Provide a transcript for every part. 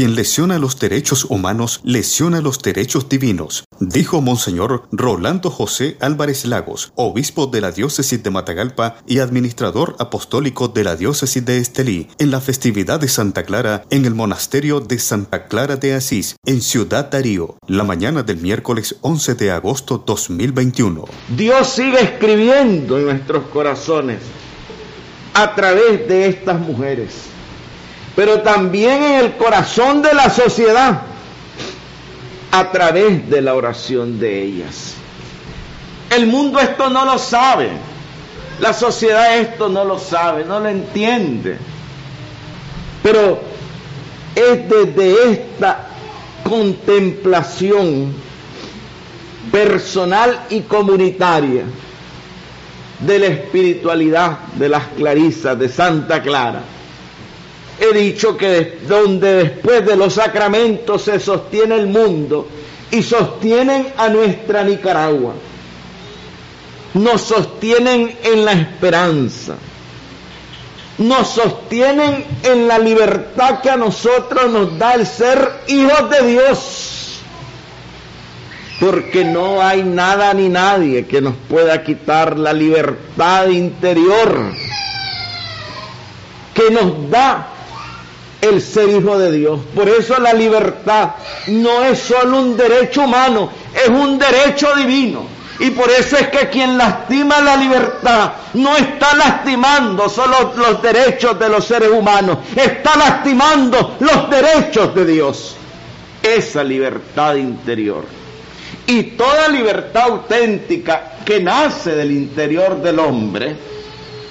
Quien lesiona los derechos humanos lesiona los derechos divinos, dijo Monseñor Rolando José Álvarez Lagos, obispo de la diócesis de Matagalpa y administrador apostólico de la diócesis de Estelí, en la festividad de Santa Clara en el monasterio de Santa Clara de Asís, en Ciudad Darío, la mañana del miércoles 11 de agosto 2021. Dios sigue escribiendo en nuestros corazones a través de estas mujeres pero también en el corazón de la sociedad a través de la oración de ellas. El mundo esto no lo sabe, la sociedad esto no lo sabe, no lo entiende, pero es desde esta contemplación personal y comunitaria de la espiritualidad de las clarisas de Santa Clara he dicho que donde después de los sacramentos se sostiene el mundo y sostienen a nuestra Nicaragua, nos sostienen en la esperanza, nos sostienen en la libertad que a nosotros nos da el ser hijos de Dios, porque no hay nada ni nadie que nos pueda quitar la libertad interior que nos da el ser hijo de Dios. Por eso la libertad no es solo un derecho humano, es un derecho divino. Y por eso es que quien lastima la libertad no está lastimando solo los derechos de los seres humanos, está lastimando los derechos de Dios. Esa libertad interior. Y toda libertad auténtica que nace del interior del hombre,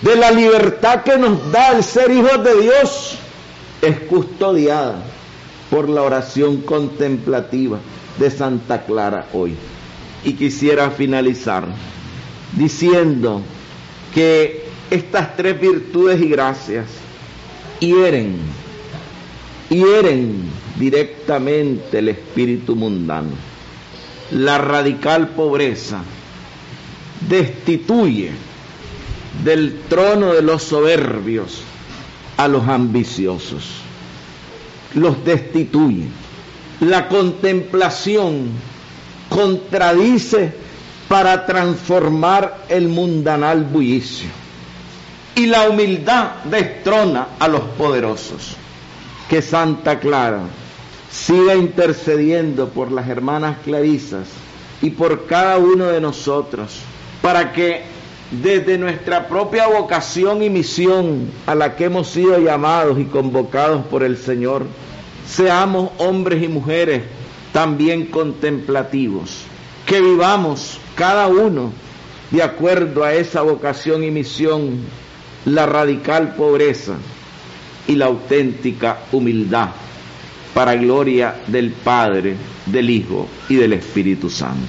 de la libertad que nos da el ser hijos de Dios, es custodiada por la oración contemplativa de Santa Clara hoy. Y quisiera finalizar diciendo que estas tres virtudes y gracias hieren, hieren directamente el espíritu mundano. La radical pobreza destituye del trono de los soberbios a los ambiciosos, los destituye. La contemplación contradice para transformar el mundanal bullicio. Y la humildad destrona a los poderosos. Que Santa Clara siga intercediendo por las hermanas clarisas y por cada uno de nosotros para que desde nuestra propia vocación y misión a la que hemos sido llamados y convocados por el Señor, seamos hombres y mujeres también contemplativos, que vivamos cada uno de acuerdo a esa vocación y misión, la radical pobreza y la auténtica humildad, para gloria del Padre, del Hijo y del Espíritu Santo.